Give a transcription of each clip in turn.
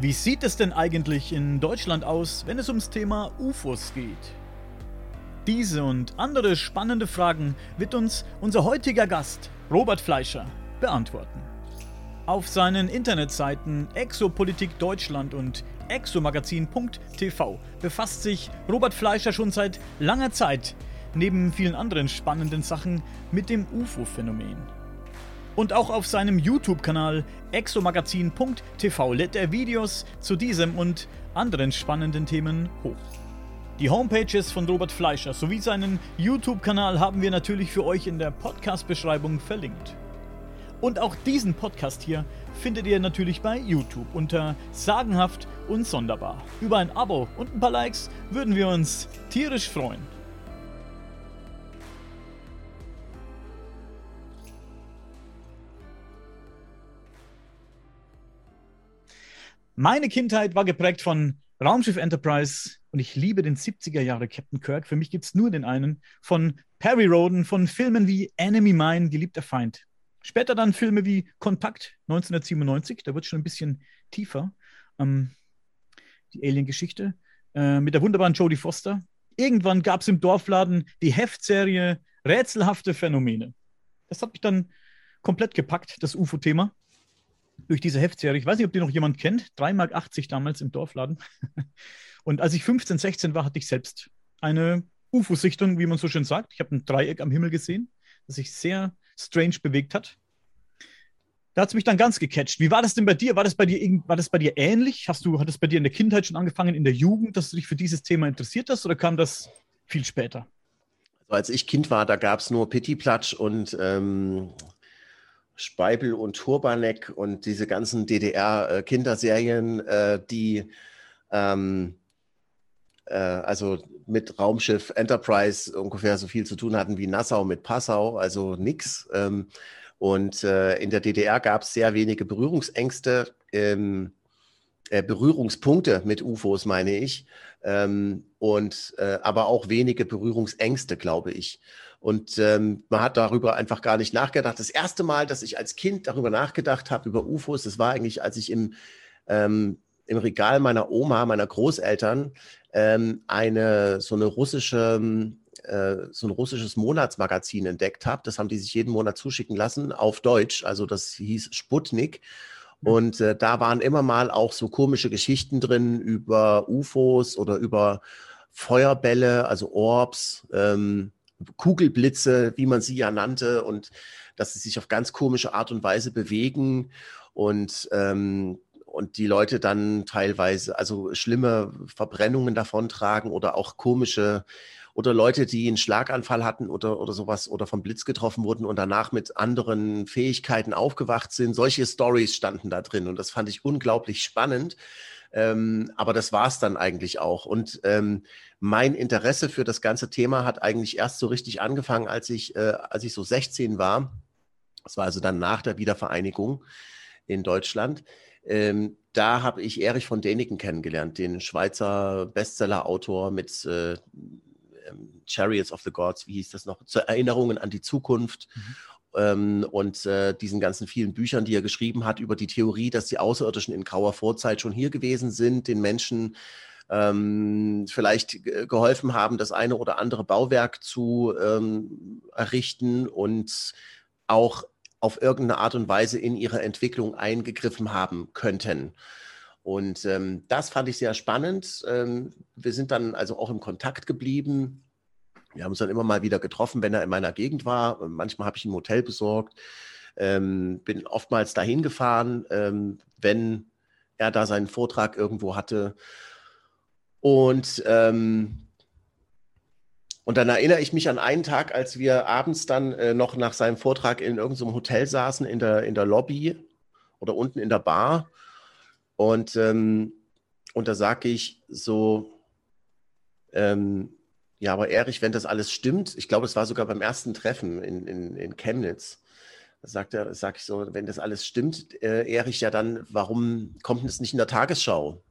Wie sieht es denn eigentlich in Deutschland aus, wenn es ums Thema UFOs geht? Diese und andere spannende Fragen wird uns unser heutiger Gast, Robert Fleischer, beantworten. Auf seinen Internetseiten Exopolitik Deutschland und exomagazin.tv befasst sich Robert Fleischer schon seit langer Zeit, neben vielen anderen spannenden Sachen, mit dem UFO-Phänomen. Und auch auf seinem YouTube-Kanal exomagazin.tv lädt er Videos zu diesem und anderen spannenden Themen hoch. Die Homepages von Robert Fleischer sowie seinen YouTube-Kanal haben wir natürlich für euch in der Podcast-Beschreibung verlinkt. Und auch diesen Podcast hier findet ihr natürlich bei YouTube unter Sagenhaft und Sonderbar. Über ein Abo und ein paar Likes würden wir uns tierisch freuen. Meine Kindheit war geprägt von Raumschiff Enterprise und ich liebe den 70er Jahre Captain Kirk. Für mich gibt es nur den einen. Von Perry Roden, von Filmen wie Enemy Mine, Geliebter Feind. Später dann Filme wie Kontakt 1997, da wird schon ein bisschen tiefer. Ähm, die Alien-Geschichte äh, mit der wunderbaren Jodie Foster. Irgendwann gab es im Dorfladen die Heftserie Rätselhafte Phänomene. Das hat mich dann komplett gepackt, das UFO-Thema durch diese Heftserie. Ich weiß nicht, ob die noch jemand kennt. 3,80 Mark damals im Dorfladen. Und als ich 15, 16 war, hatte ich selbst eine UFO-Sichtung, wie man so schön sagt. Ich habe ein Dreieck am Himmel gesehen, das sich sehr strange bewegt hat. Da hat es mich dann ganz gecatcht. Wie war das denn bei dir? War das bei dir, war das bei dir ähnlich? Hast du, hat es bei dir in der Kindheit schon angefangen, in der Jugend, dass du dich für dieses Thema interessiert hast oder kam das viel später? Also als ich Kind war, da gab es nur Pittiplatsch und ähm, Speibel und Turbanek und diese ganzen DDR-Kinderserien, äh, die ähm, äh, also mit Raumschiff Enterprise ungefähr so viel zu tun hatten wie Nassau mit Passau, also nix. Ähm, und äh, in der DDR gab es sehr wenige Berührungsängste, ähm, äh, Berührungspunkte mit UFOs, meine ich, ähm, und äh, aber auch wenige Berührungsängste, glaube ich. Und ähm, man hat darüber einfach gar nicht nachgedacht. Das erste Mal, dass ich als Kind darüber nachgedacht habe, über UFOs, das war eigentlich, als ich im, ähm, im Regal meiner Oma, meiner Großeltern, ähm, eine so eine russische, äh, so ein russisches Monatsmagazin entdeckt habe. Das haben die sich jeden Monat zuschicken lassen auf Deutsch. Also das hieß Sputnik. Mhm. Und äh, da waren immer mal auch so komische Geschichten drin über UFOs oder über Feuerbälle, also Orbs. Ähm, Kugelblitze, wie man sie ja nannte, und dass sie sich auf ganz komische Art und Weise bewegen und, ähm, und die Leute dann teilweise also schlimme Verbrennungen davontragen oder auch komische oder Leute, die einen Schlaganfall hatten oder, oder sowas oder vom Blitz getroffen wurden und danach mit anderen Fähigkeiten aufgewacht sind. Solche Stories standen da drin und das fand ich unglaublich spannend. Ähm, aber das war es dann eigentlich auch. Und ähm, mein Interesse für das ganze Thema hat eigentlich erst so richtig angefangen, als ich, äh, als ich so 16 war. Das war also dann nach der Wiedervereinigung in Deutschland. Ähm, da habe ich Erich von Däniken kennengelernt, den Schweizer Bestseller-Autor mit äh, ähm, Chariots of the Gods, wie hieß das noch, zur Erinnerungen an die Zukunft. Mhm ähm, und äh, diesen ganzen vielen Büchern, die er geschrieben hat über die Theorie, dass die Außerirdischen in grauer Vorzeit schon hier gewesen sind, den Menschen ähm, vielleicht geholfen haben, das eine oder andere Bauwerk zu ähm, errichten und auch auf irgendeine Art und Weise in ihre Entwicklung eingegriffen haben könnten. Und ähm, das fand ich sehr spannend. Ähm, wir sind dann also auch im Kontakt geblieben wir haben uns dann immer mal wieder getroffen, wenn er in meiner Gegend war. Manchmal habe ich ein Hotel besorgt, ähm, bin oftmals dahin gefahren, ähm, wenn er da seinen Vortrag irgendwo hatte. Und, ähm, und dann erinnere ich mich an einen Tag, als wir abends dann äh, noch nach seinem Vortrag in irgendeinem Hotel saßen, in der, in der Lobby oder unten in der Bar. Und, ähm, und da sage ich so, ähm, ja, aber Erich, wenn das alles stimmt, ich glaube, es war sogar beim ersten Treffen in, in, in Chemnitz, sagt er, sag ich so, wenn das alles stimmt, äh, Erich, ja dann, warum kommt es nicht in der Tagesschau?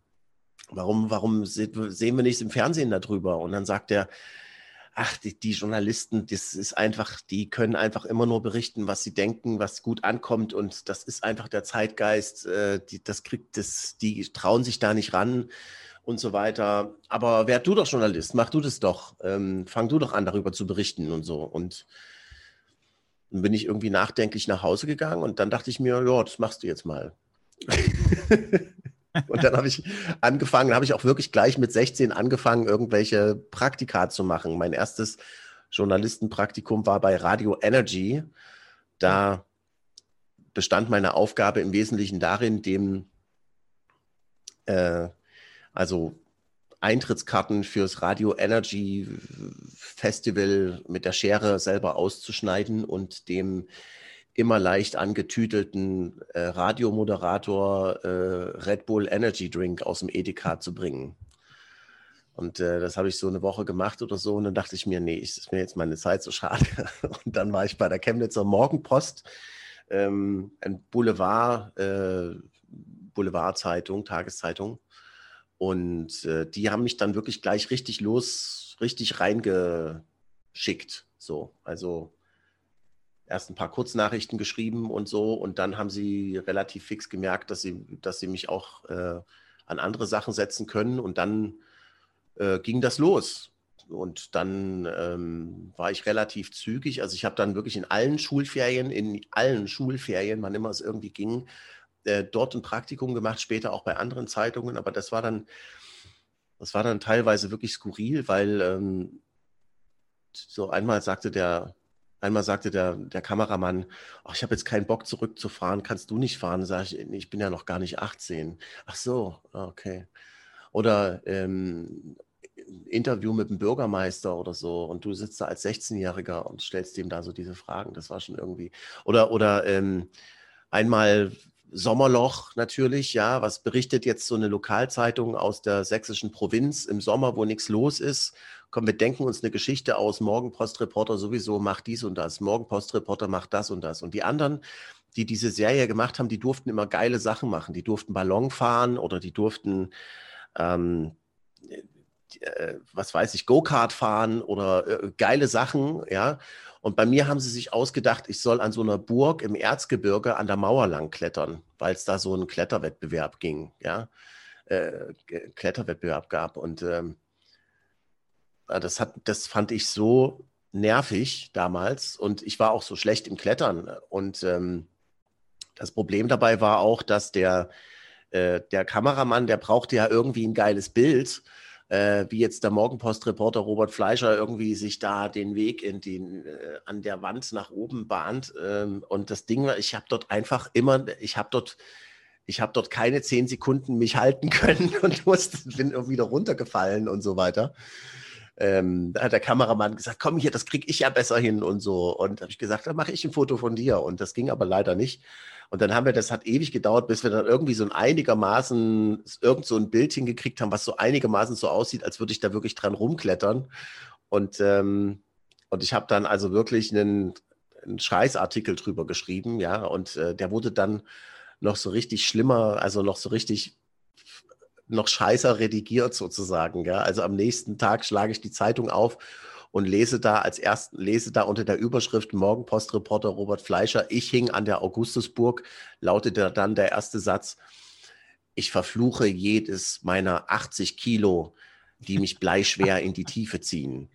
Warum, warum se sehen wir nichts im Fernsehen darüber? Und dann sagt er, ach, die, die, Journalisten, das ist einfach, die können einfach immer nur berichten, was sie denken, was gut ankommt. Und das ist einfach der Zeitgeist. Äh, die, das kriegt das, die trauen sich da nicht ran und so weiter. Aber werd du doch Journalist, mach du das doch. Ähm, fang du doch an, darüber zu berichten und so. Und dann bin ich irgendwie nachdenklich nach Hause gegangen und dann dachte ich mir, ja, das machst du jetzt mal. Und dann habe ich angefangen, habe ich auch wirklich gleich mit 16 angefangen, irgendwelche Praktika zu machen. Mein erstes Journalistenpraktikum war bei Radio Energy. Da bestand meine Aufgabe im Wesentlichen darin, dem äh, also Eintrittskarten fürs Radio Energy Festival mit der Schere selber auszuschneiden und dem immer leicht angetütelten äh, Radiomoderator äh, Red Bull Energy Drink aus dem Edeka zu bringen. Und äh, das habe ich so eine Woche gemacht oder so. Und dann dachte ich mir, nee, ist mir jetzt meine Zeit so schade. Und dann war ich bei der Chemnitzer Morgenpost, ähm, ein Boulevard, äh, Boulevardzeitung, Tageszeitung. Und äh, die haben mich dann wirklich gleich richtig los, richtig reingeschickt. So, also erst ein paar Kurznachrichten geschrieben und so. Und dann haben sie relativ fix gemerkt, dass sie, dass sie mich auch äh, an andere Sachen setzen können. Und dann äh, ging das los. Und dann ähm, war ich relativ zügig. Also ich habe dann wirklich in allen Schulferien, in allen Schulferien, wann immer es irgendwie ging, äh, dort ein Praktikum gemacht, später auch bei anderen Zeitungen. Aber das war dann, das war dann teilweise wirklich skurril, weil ähm, so einmal sagte der Einmal sagte der, der Kameramann, ach, ich habe jetzt keinen Bock zurückzufahren, kannst du nicht fahren? Sag ich, ich bin ja noch gar nicht 18. Ach so, okay. Oder ähm, Interview mit dem Bürgermeister oder so und du sitzt da als 16-Jähriger und stellst dem da so diese Fragen. Das war schon irgendwie. Oder, oder ähm, einmal Sommerloch natürlich, ja. Was berichtet jetzt so eine Lokalzeitung aus der sächsischen Provinz im Sommer, wo nichts los ist? komm, wir denken uns eine Geschichte aus, Morgenpostreporter sowieso macht dies und das, Morgenpostreporter macht das und das. Und die anderen, die diese Serie gemacht haben, die durften immer geile Sachen machen. Die durften Ballon fahren oder die durften, ähm, äh, was weiß ich, Go-Kart fahren oder äh, geile Sachen, ja. Und bei mir haben sie sich ausgedacht, ich soll an so einer Burg im Erzgebirge an der Mauer lang klettern, weil es da so einen Kletterwettbewerb ging, ja. Äh, Kletterwettbewerb gab. Und ähm, Ah, das, hat, das fand ich so nervig damals und ich war auch so schlecht im Klettern. Und ähm, das Problem dabei war auch, dass der, äh, der Kameramann, der brauchte ja irgendwie ein geiles Bild, äh, wie jetzt der Morgenpost-Reporter Robert Fleischer irgendwie sich da den Weg in den, äh, an der Wand nach oben bahnt. Ähm, und das Ding war, ich habe dort einfach immer, ich habe dort ich habe dort keine zehn Sekunden mich halten können und musste, bin wieder runtergefallen und so weiter ähm, da hat der Kameramann gesagt, komm hier, das kriege ich ja besser hin und so. Und habe ich gesagt, dann mache ich ein Foto von dir. Und das ging aber leider nicht. Und dann haben wir, das hat ewig gedauert, bis wir dann irgendwie so ein einigermaßen, irgend so ein Bild hingekriegt haben, was so einigermaßen so aussieht, als würde ich da wirklich dran rumklettern. Und, ähm, und ich habe dann also wirklich einen, einen Scheißartikel drüber geschrieben, ja. Und äh, der wurde dann noch so richtig schlimmer, also noch so richtig noch scheißer redigiert sozusagen. Ja? Also am nächsten Tag schlage ich die Zeitung auf und lese da als ersten, lese da unter der Überschrift Morgenpostreporter Robert Fleischer, ich hing an der Augustusburg, lautete dann der erste Satz, ich verfluche jedes meiner 80 Kilo, die mich bleischwer in die Tiefe ziehen.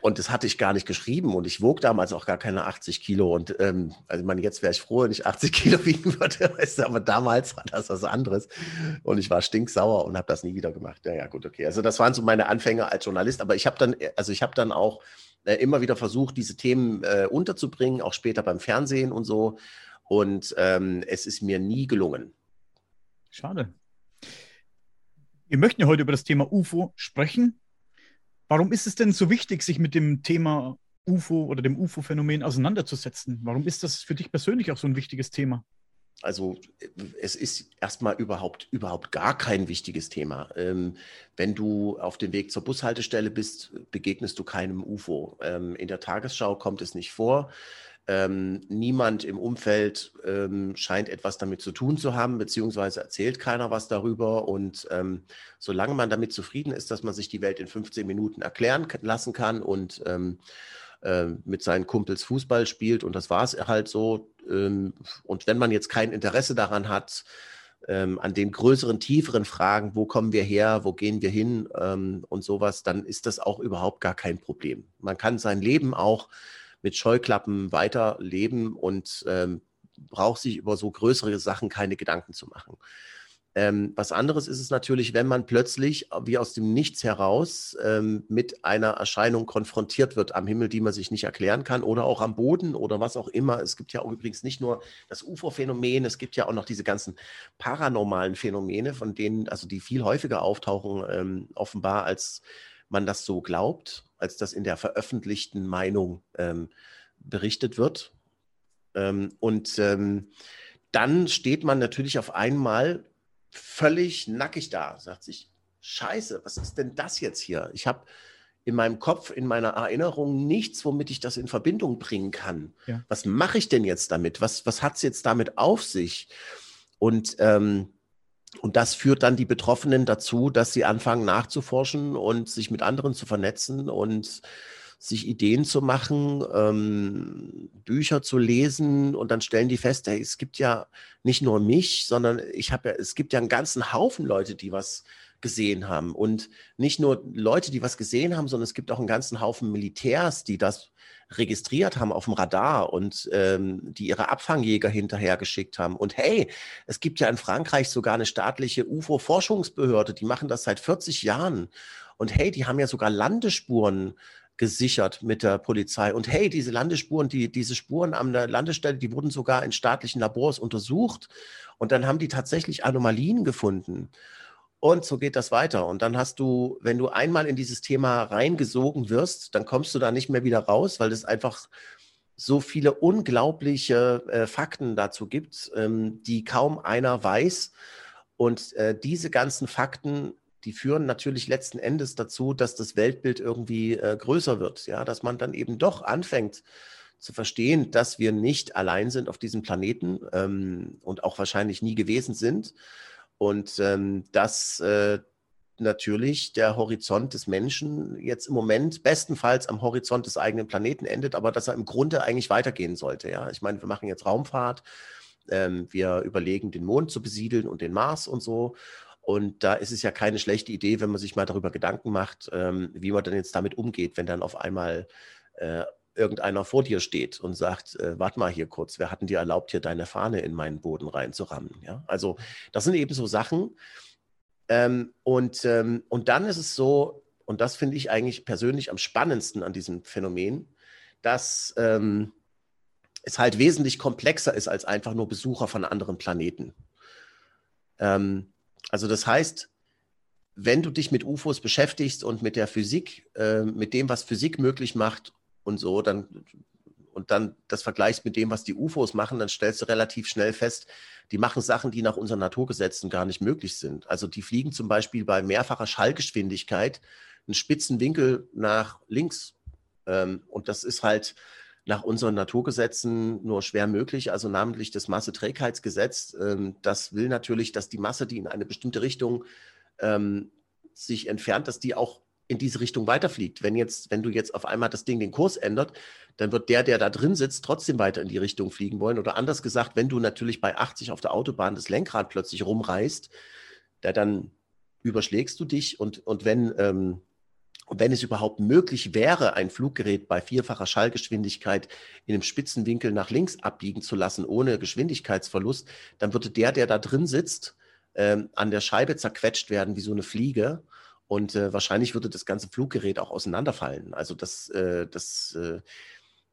Und das hatte ich gar nicht geschrieben und ich wog damals auch gar keine 80 Kilo. Und ähm, also man, jetzt wäre ich froh, wenn ich 80 Kilo wiegen würde, weißt du, aber damals war das was anderes. Und ich war stinksauer und habe das nie wieder gemacht. Ja, ja, gut, okay. Also das waren so meine Anfänge als Journalist. Aber ich habe dann, also ich habe dann auch äh, immer wieder versucht, diese Themen äh, unterzubringen, auch später beim Fernsehen und so. Und ähm, es ist mir nie gelungen. Schade. Wir möchten ja heute über das Thema UFO sprechen. Warum ist es denn so wichtig, sich mit dem Thema UFO oder dem UFO-Phänomen auseinanderzusetzen? Warum ist das für dich persönlich auch so ein wichtiges Thema? Also es ist erstmal überhaupt, überhaupt gar kein wichtiges Thema. Ähm, wenn du auf dem Weg zur Bushaltestelle bist, begegnest du keinem UFO. Ähm, in der Tagesschau kommt es nicht vor. Ähm, niemand im Umfeld ähm, scheint etwas damit zu tun zu haben, beziehungsweise erzählt keiner was darüber. Und ähm, solange man damit zufrieden ist, dass man sich die Welt in 15 Minuten erklären lassen kann und ähm, äh, mit seinen Kumpels Fußball spielt, und das war es halt so. Ähm, und wenn man jetzt kein Interesse daran hat, ähm, an den größeren, tieferen Fragen, wo kommen wir her, wo gehen wir hin und sowas, dann ist das auch überhaupt gar kein Problem. Man kann sein Leben auch mit Scheuklappen weiterleben und ähm, braucht sich über so größere Sachen keine Gedanken zu machen. Ähm, was anderes ist es natürlich, wenn man plötzlich wie aus dem Nichts heraus ähm, mit einer Erscheinung konfrontiert wird am Himmel, die man sich nicht erklären kann oder auch am Boden oder was auch immer. Es gibt ja übrigens nicht nur das UFO-Phänomen, es gibt ja auch noch diese ganzen paranormalen Phänomene, von denen, also die viel häufiger auftauchen, ähm, offenbar als man das so glaubt, als das in der veröffentlichten Meinung ähm, berichtet wird. Ähm, und ähm, dann steht man natürlich auf einmal völlig nackig da, sagt sich, scheiße, was ist denn das jetzt hier? Ich habe in meinem Kopf, in meiner Erinnerung nichts, womit ich das in Verbindung bringen kann. Ja. Was mache ich denn jetzt damit? Was, was hat es jetzt damit auf sich? Und ähm, und das führt dann die Betroffenen dazu, dass sie anfangen nachzuforschen und sich mit anderen zu vernetzen und sich Ideen zu machen, ähm, Bücher zu lesen. Und dann stellen die fest, hey, es gibt ja nicht nur mich, sondern ich habe ja, es gibt ja einen ganzen Haufen Leute, die was gesehen haben. Und nicht nur Leute, die was gesehen haben, sondern es gibt auch einen ganzen Haufen Militärs, die das registriert haben auf dem Radar und ähm, die ihre Abfangjäger hinterhergeschickt haben. Und hey, es gibt ja in Frankreich sogar eine staatliche UFO-Forschungsbehörde, die machen das seit 40 Jahren. Und hey, die haben ja sogar Landespuren gesichert mit der Polizei. Und hey, diese Landespuren, die, diese Spuren an der Landestelle, die wurden sogar in staatlichen Labors untersucht. Und dann haben die tatsächlich Anomalien gefunden. Und so geht das weiter. Und dann hast du, wenn du einmal in dieses Thema reingesogen wirst, dann kommst du da nicht mehr wieder raus, weil es einfach so viele unglaubliche äh, Fakten dazu gibt, ähm, die kaum einer weiß. Und äh, diese ganzen Fakten, die führen natürlich letzten Endes dazu, dass das Weltbild irgendwie äh, größer wird. Ja, dass man dann eben doch anfängt zu verstehen, dass wir nicht allein sind auf diesem Planeten ähm, und auch wahrscheinlich nie gewesen sind und ähm, dass äh, natürlich der Horizont des Menschen jetzt im Moment bestenfalls am Horizont des eigenen Planeten endet, aber dass er im Grunde eigentlich weitergehen sollte. Ja, ich meine, wir machen jetzt Raumfahrt, ähm, wir überlegen, den Mond zu besiedeln und den Mars und so. Und da ist es ja keine schlechte Idee, wenn man sich mal darüber Gedanken macht, ähm, wie man dann jetzt damit umgeht, wenn dann auf einmal äh, irgendeiner vor dir steht und sagt, äh, warte mal hier kurz, wer hat denn dir erlaubt, hier deine Fahne in meinen Boden reinzurammen? Ja? Also das sind eben so Sachen. Ähm, und, ähm, und dann ist es so, und das finde ich eigentlich persönlich am spannendsten an diesem Phänomen, dass ähm, es halt wesentlich komplexer ist als einfach nur Besucher von anderen Planeten. Ähm, also das heißt, wenn du dich mit UFOs beschäftigst und mit der Physik, äh, mit dem, was Physik möglich macht und so, dann und dann das vergleichst mit dem, was die UFOs machen, dann stellst du relativ schnell fest, die machen Sachen, die nach unseren Naturgesetzen gar nicht möglich sind. Also die fliegen zum Beispiel bei mehrfacher Schallgeschwindigkeit einen spitzen Winkel nach links. Ähm, und das ist halt nach unseren Naturgesetzen nur schwer möglich, also namentlich das Masseträgheitsgesetz. Ähm, das will natürlich, dass die Masse, die in eine bestimmte Richtung ähm, sich entfernt, dass die auch in diese Richtung weiterfliegt. Wenn jetzt, wenn du jetzt auf einmal das Ding den Kurs ändert, dann wird der, der da drin sitzt, trotzdem weiter in die Richtung fliegen wollen. Oder anders gesagt, wenn du natürlich bei 80 auf der Autobahn das Lenkrad plötzlich rumreißt, da dann überschlägst du dich und, und wenn, ähm, wenn es überhaupt möglich wäre, ein Fluggerät bei vierfacher Schallgeschwindigkeit in einem spitzen Winkel nach links abbiegen zu lassen, ohne Geschwindigkeitsverlust, dann würde der, der da drin sitzt, ähm, an der Scheibe zerquetscht werden wie so eine Fliege und äh, wahrscheinlich würde das ganze Fluggerät auch auseinanderfallen. Also das, äh, das, äh,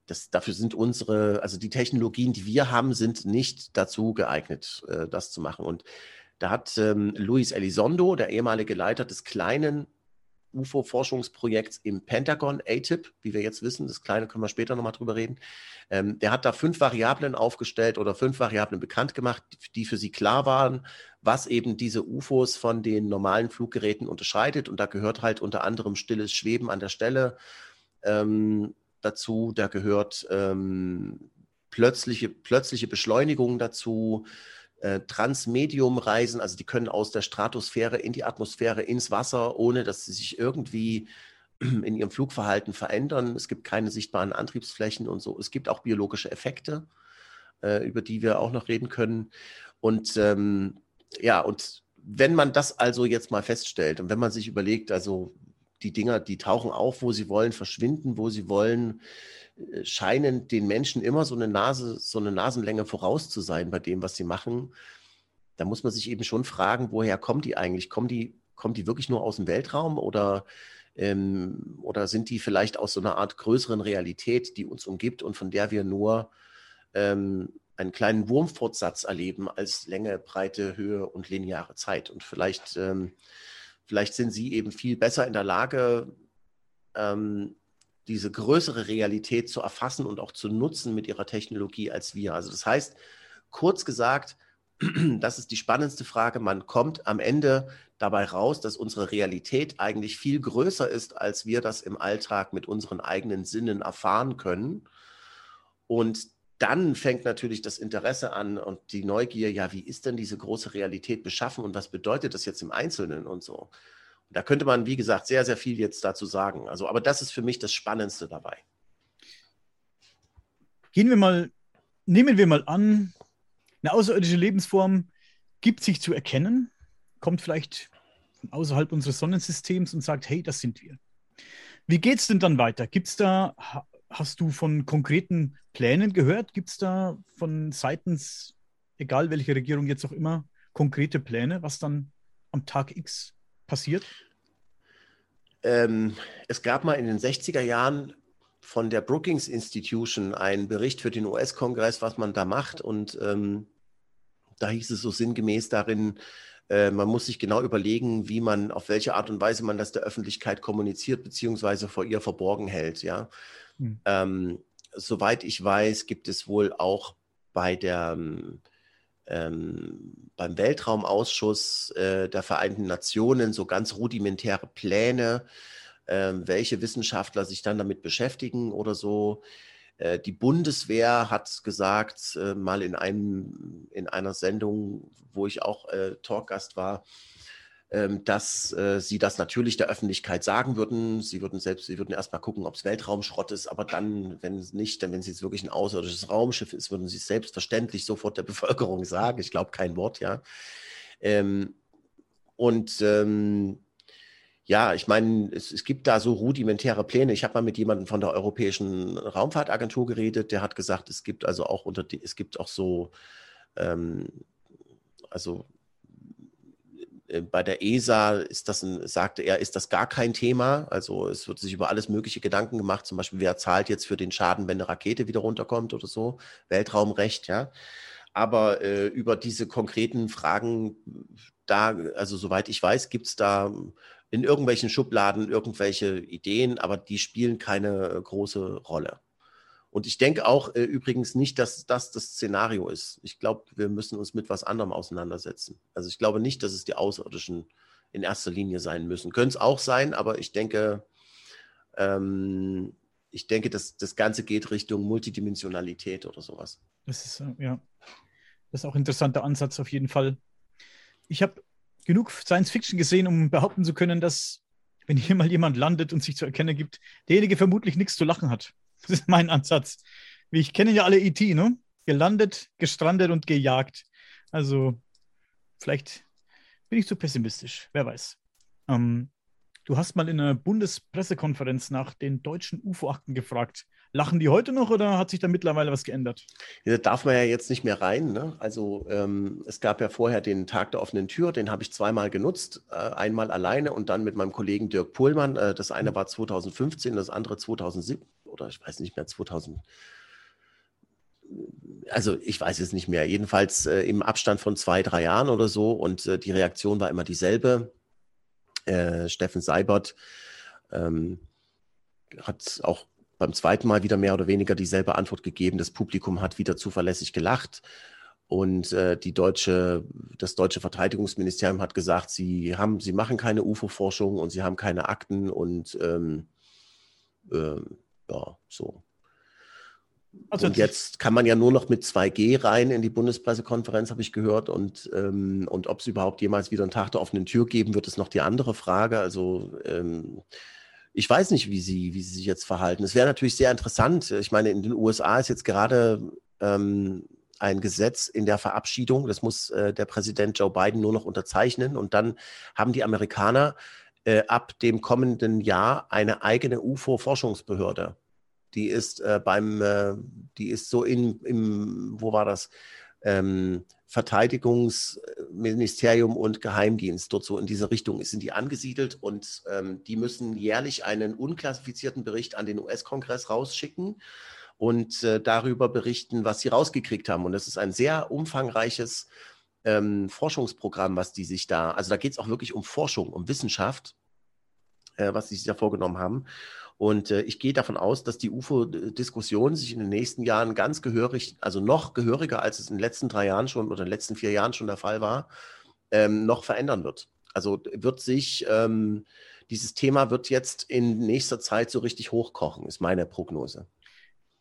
das, dafür sind unsere, also die Technologien, die wir haben, sind nicht dazu geeignet, äh, das zu machen. Und da hat ähm, Luis Elizondo, der ehemalige Leiter des kleinen UFO-Forschungsprojekts im Pentagon, ATIP, wie wir jetzt wissen, das kleine können wir später nochmal drüber reden. Ähm, der hat da fünf Variablen aufgestellt oder fünf Variablen bekannt gemacht, die für sie klar waren, was eben diese UFOs von den normalen Fluggeräten unterscheidet. Und da gehört halt unter anderem stilles Schweben an der Stelle ähm, dazu. Da gehört ähm, plötzliche, plötzliche Beschleunigungen dazu, äh, Transmediumreisen, also die können aus der Stratosphäre in die Atmosphäre, ins Wasser, ohne dass sie sich irgendwie in ihrem Flugverhalten verändern. Es gibt keine sichtbaren Antriebsflächen und so. Es gibt auch biologische Effekte, äh, über die wir auch noch reden können. Und ähm, ja, und wenn man das also jetzt mal feststellt und wenn man sich überlegt, also die Dinger, die tauchen auf, wo sie wollen, verschwinden, wo sie wollen, äh, scheinen den Menschen immer so eine Nase, so eine Nasenlänge voraus zu sein bei dem, was sie machen. Da muss man sich eben schon fragen, woher kommen die eigentlich? Kommen die, kommen die wirklich nur aus dem Weltraum oder, ähm, oder sind die vielleicht aus so einer Art größeren Realität, die uns umgibt und von der wir nur ähm, einen kleinen Wurmfortsatz erleben als Länge, Breite, Höhe und lineare Zeit? Und vielleicht, ähm, vielleicht sind sie eben viel besser in der Lage, ähm, diese größere Realität zu erfassen und auch zu nutzen mit ihrer Technologie als wir. Also das heißt, kurz gesagt, das ist die spannendste Frage. Man kommt am Ende dabei raus, dass unsere Realität eigentlich viel größer ist, als wir das im Alltag mit unseren eigenen Sinnen erfahren können. Und dann fängt natürlich das Interesse an und die Neugier, ja, wie ist denn diese große Realität beschaffen und was bedeutet das jetzt im Einzelnen und so. Da könnte man, wie gesagt, sehr, sehr viel jetzt dazu sagen. Also, aber das ist für mich das Spannendste dabei. Gehen wir mal, nehmen wir mal an, eine außerirdische Lebensform gibt sich zu erkennen, kommt vielleicht von außerhalb unseres Sonnensystems und sagt, hey, das sind wir. Wie geht es denn dann weiter? Gibt es da, hast du von konkreten Plänen gehört? Gibt es da von seitens, egal welche Regierung jetzt auch immer, konkrete Pläne, was dann am Tag X passiert? Ähm, es gab mal in den 60er Jahren von der Brookings Institution einen Bericht für den US-Kongress, was man da macht. Und ähm, da hieß es so sinngemäß darin, äh, man muss sich genau überlegen, wie man, auf welche Art und Weise man das der Öffentlichkeit kommuniziert, beziehungsweise vor ihr verborgen hält. Ja. Hm. Ähm, soweit ich weiß, gibt es wohl auch bei der ähm, ähm, beim Weltraumausschuss äh, der Vereinten Nationen so ganz rudimentäre Pläne, äh, welche Wissenschaftler sich dann damit beschäftigen oder so. Äh, die Bundeswehr hat gesagt, äh, mal in, einem, in einer Sendung, wo ich auch äh, Talkgast war, dass äh, sie das natürlich der Öffentlichkeit sagen würden. Sie würden selbst, sie würden erstmal gucken, ob es Weltraumschrott ist, aber dann, wenn es nicht, dann wenn es jetzt wirklich ein außerirdisches Raumschiff ist, würden sie es selbstverständlich sofort der Bevölkerung sagen. Ich glaube kein Wort, ja. Ähm, und ähm, ja, ich meine, es, es, gibt da so rudimentäre Pläne. Ich habe mal mit jemandem von der Europäischen Raumfahrtagentur geredet, der hat gesagt, es gibt also auch unter die, es gibt auch so ähm, also bei der ESA ist das ein, sagte er, ist das gar kein Thema. Also es wird sich über alles mögliche Gedanken gemacht, zum Beispiel, wer zahlt jetzt für den Schaden, wenn eine Rakete wieder runterkommt oder so. Weltraumrecht, ja. Aber äh, über diese konkreten Fragen, da, also soweit ich weiß, gibt es da in irgendwelchen Schubladen irgendwelche Ideen, aber die spielen keine große Rolle. Und ich denke auch äh, übrigens nicht, dass das das Szenario ist. Ich glaube, wir müssen uns mit was anderem auseinandersetzen. Also ich glaube nicht, dass es die Außerirdischen in erster Linie sein müssen. Können es auch sein, aber ich denke, ähm, ich denke, dass das Ganze geht Richtung Multidimensionalität oder sowas. Das ist, äh, ja, das ist auch ein interessanter Ansatz auf jeden Fall. Ich habe genug Science Fiction gesehen, um behaupten zu können, dass, wenn hier mal jemand landet und sich zu erkennen gibt, derjenige vermutlich nichts zu lachen hat. Das ist mein Ansatz. Wie ich kenne ja alle E.T., ne? Gelandet, gestrandet und gejagt. Also, vielleicht bin ich zu pessimistisch, wer weiß. Ähm, du hast mal in einer Bundespressekonferenz nach den deutschen UFO-Akten gefragt. Lachen die heute noch oder hat sich da mittlerweile was geändert? Ja, da darf man ja jetzt nicht mehr rein. Ne? Also ähm, es gab ja vorher den Tag der offenen Tür, den habe ich zweimal genutzt. Äh, einmal alleine und dann mit meinem Kollegen Dirk Pohlmann. Äh, das eine war 2015, das andere 2017 oder ich weiß nicht mehr, 2000 also ich weiß es nicht mehr, jedenfalls äh, im Abstand von zwei, drei Jahren oder so. Und äh, die Reaktion war immer dieselbe. Äh, Steffen Seibert ähm, hat auch beim zweiten Mal wieder mehr oder weniger dieselbe Antwort gegeben. Das Publikum hat wieder zuverlässig gelacht. Und äh, die deutsche, das deutsche Verteidigungsministerium hat gesagt, sie haben, sie machen keine UFO-Forschung und sie haben keine Akten und ähm, ähm, ja, so. Also und jetzt kann man ja nur noch mit 2G rein in die Bundespressekonferenz, habe ich gehört. Und, ähm, und ob es überhaupt jemals wieder einen Tag der offenen Tür geben wird, ist noch die andere Frage. Also ähm, ich weiß nicht, wie sie, wie sie sich jetzt verhalten. Es wäre natürlich sehr interessant. Ich meine, in den USA ist jetzt gerade ähm, ein Gesetz in der Verabschiedung. Das muss äh, der Präsident Joe Biden nur noch unterzeichnen. Und dann haben die Amerikaner äh, ab dem kommenden Jahr eine eigene UFO-Forschungsbehörde. Die ist äh, beim, äh, die ist so in, im, wo war das? Ähm, Verteidigungsministerium und Geheimdienst dort so in diese Richtung sind die angesiedelt und ähm, die müssen jährlich einen unklassifizierten Bericht an den US-Kongress rausschicken und äh, darüber berichten, was sie rausgekriegt haben. Und das ist ein sehr umfangreiches ähm, Forschungsprogramm, was die sich da, also da geht es auch wirklich um Forschung, um Wissenschaft, äh, was sie sich da vorgenommen haben. Und äh, ich gehe davon aus, dass die UFO-Diskussion sich in den nächsten Jahren ganz gehörig, also noch gehöriger, als es in den letzten drei Jahren schon oder in den letzten vier Jahren schon der Fall war, ähm, noch verändern wird. Also wird sich, ähm, dieses Thema wird jetzt in nächster Zeit so richtig hochkochen, ist meine Prognose.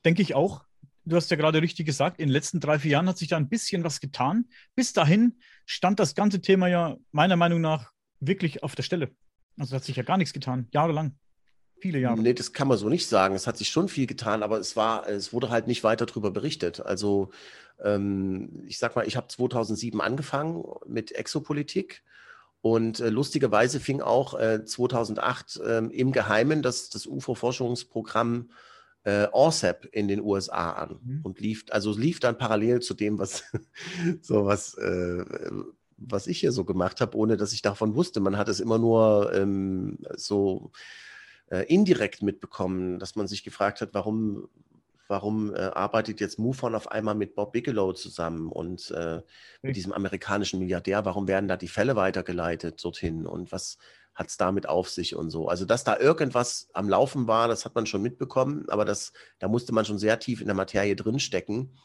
Denke ich auch. Du hast ja gerade richtig gesagt, in den letzten drei, vier Jahren hat sich da ein bisschen was getan. Bis dahin stand das ganze Thema ja meiner Meinung nach wirklich auf der Stelle. Also hat sich ja gar nichts getan, jahrelang. Viele Jahre. Nee, das kann man so nicht sagen. Es hat sich schon viel getan, aber es war, es wurde halt nicht weiter darüber berichtet. Also ähm, ich sag mal, ich habe 2007 angefangen mit Exopolitik und äh, lustigerweise fing auch äh, 2008 äh, im Geheimen das, das UFO-Forschungsprogramm äh, ORCEP in den USA an mhm. und lief, also lief dann parallel zu dem, was so was, äh, was ich hier so gemacht habe, ohne dass ich davon wusste. Man hat es immer nur ähm, so äh, indirekt mitbekommen, dass man sich gefragt hat, warum, warum äh, arbeitet jetzt MUFON auf einmal mit Bob Bigelow zusammen und äh, mit diesem amerikanischen Milliardär, warum werden da die Fälle weitergeleitet dorthin und was hat es damit auf sich und so. Also, dass da irgendwas am Laufen war, das hat man schon mitbekommen, aber das, da musste man schon sehr tief in der Materie drinstecken.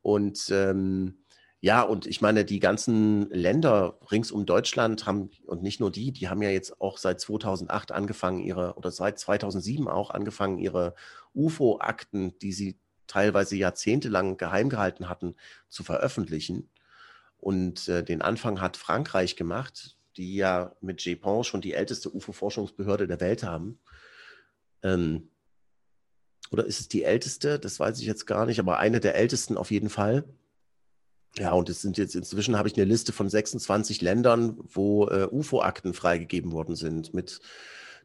Und ähm, ja, und ich meine, die ganzen Länder rings um Deutschland haben, und nicht nur die, die haben ja jetzt auch seit 2008 angefangen, ihre, oder seit 2007 auch angefangen, ihre UFO-Akten, die sie teilweise jahrzehntelang geheim gehalten hatten, zu veröffentlichen. Und äh, den Anfang hat Frankreich gemacht, die ja mit JPON schon die älteste UFO-Forschungsbehörde der Welt haben. Ähm, oder ist es die älteste? Das weiß ich jetzt gar nicht, aber eine der ältesten auf jeden Fall. Ja, und es sind jetzt inzwischen habe ich eine Liste von 26 Ländern, wo äh, UFO-Akten freigegeben worden sind, mit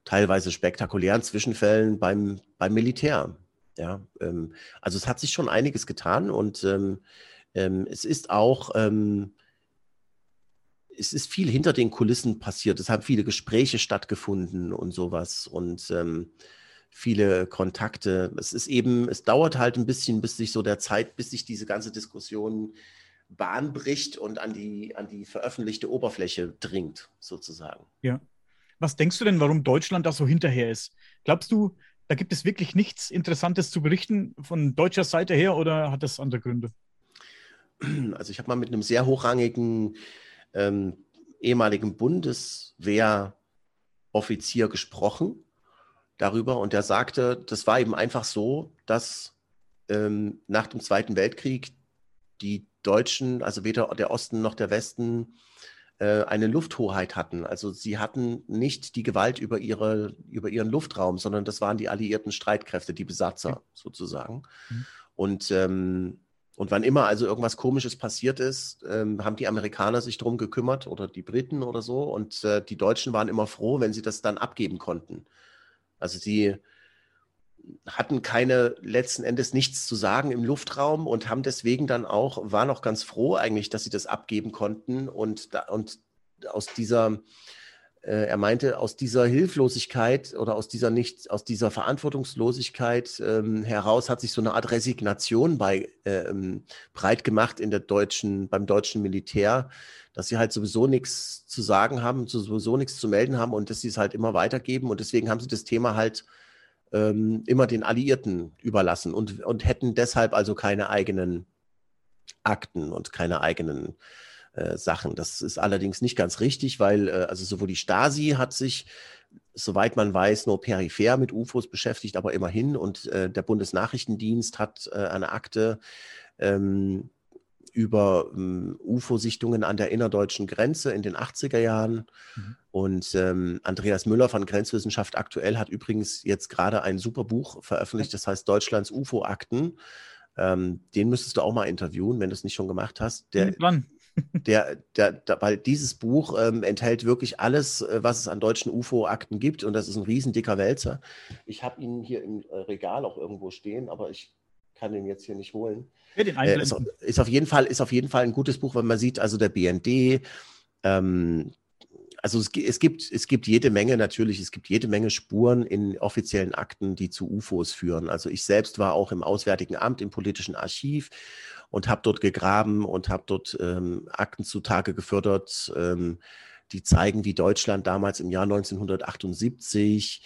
teilweise spektakulären Zwischenfällen beim, beim Militär. Ja, ähm, also es hat sich schon einiges getan und ähm, ähm, es ist auch, ähm, es ist viel hinter den Kulissen passiert. Es haben viele Gespräche stattgefunden und sowas und ähm, viele Kontakte. Es ist eben, es dauert halt ein bisschen, bis sich so der Zeit, bis sich diese ganze Diskussion Bahn bricht und an die, an die veröffentlichte Oberfläche dringt, sozusagen. Ja. Was denkst du denn, warum Deutschland da so hinterher ist? Glaubst du, da gibt es wirklich nichts Interessantes zu berichten von deutscher Seite her oder hat das andere Gründe? Also ich habe mal mit einem sehr hochrangigen ähm, ehemaligen Bundeswehroffizier gesprochen darüber und der sagte, das war eben einfach so, dass ähm, nach dem Zweiten Weltkrieg die Deutschen, also weder der Osten noch der Westen, äh, eine Lufthoheit hatten. Also sie hatten nicht die Gewalt über, ihre, über ihren Luftraum, sondern das waren die alliierten Streitkräfte, die Besatzer sozusagen. Mhm. Und, ähm, und wann immer also irgendwas Komisches passiert ist, ähm, haben die Amerikaner sich darum gekümmert oder die Briten oder so. Und äh, die Deutschen waren immer froh, wenn sie das dann abgeben konnten. Also sie, hatten keine letzten Endes nichts zu sagen im Luftraum und haben deswegen dann auch, waren auch ganz froh eigentlich, dass sie das abgeben konnten und, da, und aus dieser, äh, er meinte, aus dieser Hilflosigkeit oder aus dieser nicht, aus dieser Verantwortungslosigkeit ähm, heraus hat sich so eine Art Resignation bei, ähm, breit gemacht in der deutschen, beim deutschen Militär, dass sie halt sowieso nichts zu sagen haben, sowieso nichts zu melden haben und dass sie es halt immer weitergeben und deswegen haben sie das Thema halt ähm, immer den Alliierten überlassen und, und hätten deshalb also keine eigenen Akten und keine eigenen äh, Sachen. Das ist allerdings nicht ganz richtig, weil äh, also sowohl die Stasi hat sich, soweit man weiß, nur peripher mit UFOs beschäftigt, aber immerhin. Und äh, der Bundesnachrichtendienst hat äh, eine Akte ähm, über ähm, UFO-Sichtungen an der innerdeutschen Grenze in den 80er Jahren. Mhm. Und ähm, Andreas Müller von Grenzwissenschaft aktuell hat übrigens jetzt gerade ein super Buch veröffentlicht, das heißt Deutschlands UFO-Akten. Ähm, den müsstest du auch mal interviewen, wenn du es nicht schon gemacht hast. Der, Wann? der, der, der, weil dieses Buch ähm, enthält wirklich alles, äh, was es an deutschen UFO-Akten gibt. Und das ist ein riesen dicker Wälzer. Ich habe ihn hier im äh, Regal auch irgendwo stehen, aber ich kann den jetzt hier nicht holen. Äh, ist, ist, auf jeden Fall, ist auf jeden Fall ein gutes Buch, weil man sieht, also der BND, ähm, also es, es, gibt, es gibt jede Menge natürlich, es gibt jede Menge Spuren in offiziellen Akten, die zu UFOs führen. Also ich selbst war auch im Auswärtigen Amt, im politischen Archiv und habe dort gegraben und habe dort ähm, Akten zutage gefördert, ähm, die zeigen, wie Deutschland damals im Jahr 1978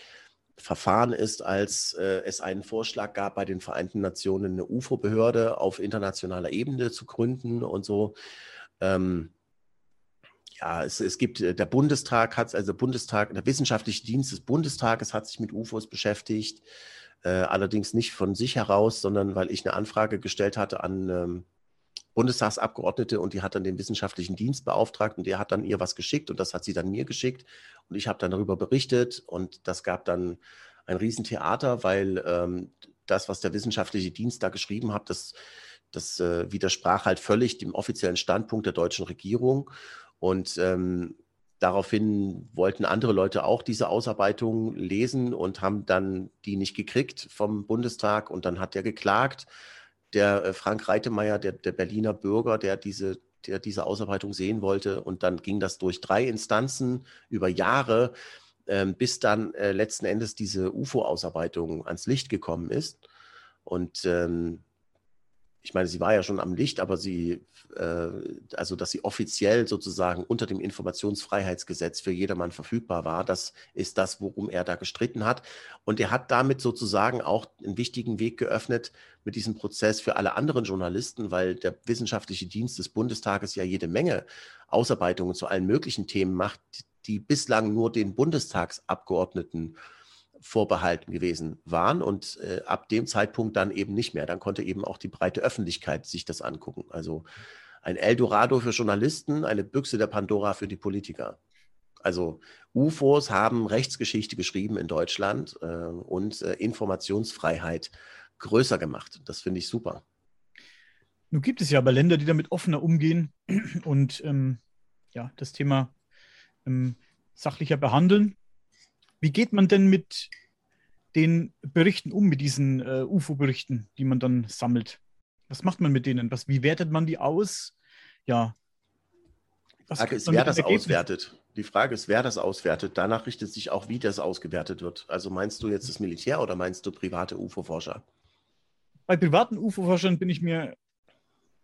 verfahren ist, als äh, es einen Vorschlag gab, bei den Vereinten Nationen eine UFO-Behörde auf internationaler Ebene zu gründen und so. Ähm, ja, es, es gibt, äh, der Bundestag hat, also der Bundestag, der wissenschaftliche Dienst des Bundestages hat sich mit UFOs beschäftigt, äh, allerdings nicht von sich heraus, sondern weil ich eine Anfrage gestellt hatte an ähm, Bundestagsabgeordnete und die hat dann den wissenschaftlichen Dienst beauftragt und der hat dann ihr was geschickt und das hat sie dann mir geschickt. Und ich habe dann darüber berichtet und das gab dann ein Riesentheater, weil ähm, das, was der wissenschaftliche Dienst da geschrieben hat, das, das äh, widersprach halt völlig dem offiziellen Standpunkt der deutschen Regierung. Und ähm, daraufhin wollten andere Leute auch diese Ausarbeitung lesen und haben dann die nicht gekriegt vom Bundestag und dann hat der geklagt der äh, Frank Reitemeyer, der, der Berliner Bürger, der diese, der diese Ausarbeitung sehen wollte. Und dann ging das durch drei Instanzen über Jahre, ähm, bis dann äh, letzten Endes diese UFO-Ausarbeitung ans Licht gekommen ist. Und ähm, ich meine, sie war ja schon am Licht, aber sie, äh, also dass sie offiziell sozusagen unter dem Informationsfreiheitsgesetz für jedermann verfügbar war, das ist das, worum er da gestritten hat. Und er hat damit sozusagen auch einen wichtigen Weg geöffnet mit diesem Prozess für alle anderen Journalisten, weil der wissenschaftliche Dienst des Bundestages ja jede Menge Ausarbeitungen zu allen möglichen Themen macht, die bislang nur den Bundestagsabgeordneten äh, vorbehalten gewesen waren und äh, ab dem Zeitpunkt dann eben nicht mehr. Dann konnte eben auch die breite Öffentlichkeit sich das angucken. Also ein Eldorado für Journalisten, eine Büchse der Pandora für die Politiker. Also UFOs haben Rechtsgeschichte geschrieben in Deutschland äh, und äh, Informationsfreiheit größer gemacht. Das finde ich super. Nun gibt es ja aber Länder, die damit offener umgehen und ähm, ja, das Thema ähm, sachlicher behandeln. Wie geht man denn mit den Berichten um, mit diesen äh, UFO-Berichten, die man dann sammelt? Was macht man mit denen? Was, wie wertet man die aus? Ja. Die Frage ist, wer das auswertet. Die Frage ist, wer das auswertet. Danach richtet sich auch, wie das ausgewertet wird. Also meinst du jetzt das Militär oder meinst du private UFO-Forscher? Bei privaten UFO-Forschern bin ich mir,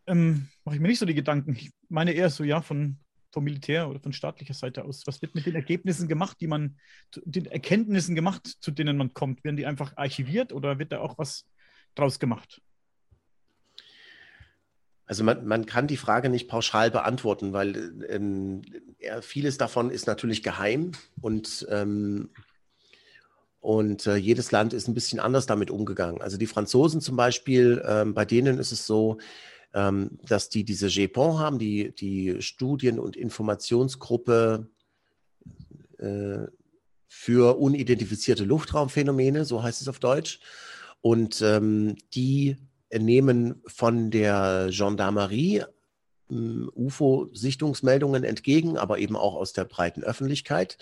ähm, mache ich mir nicht so die Gedanken. Ich meine eher so, ja, von vom Militär oder von staatlicher Seite aus? Was wird mit den Ergebnissen gemacht, die man, den Erkenntnissen gemacht, zu denen man kommt? Werden die einfach archiviert oder wird da auch was draus gemacht? Also man, man kann die Frage nicht pauschal beantworten, weil ähm, vieles davon ist natürlich geheim und, ähm, und äh, jedes Land ist ein bisschen anders damit umgegangen. Also die Franzosen zum Beispiel, ähm, bei denen ist es so, ähm, dass die diese GEPON haben, die, die Studien- und Informationsgruppe äh, für unidentifizierte Luftraumphänomene, so heißt es auf Deutsch. Und ähm, die nehmen von der Gendarmerie ähm, UFO-Sichtungsmeldungen entgegen, aber eben auch aus der breiten Öffentlichkeit.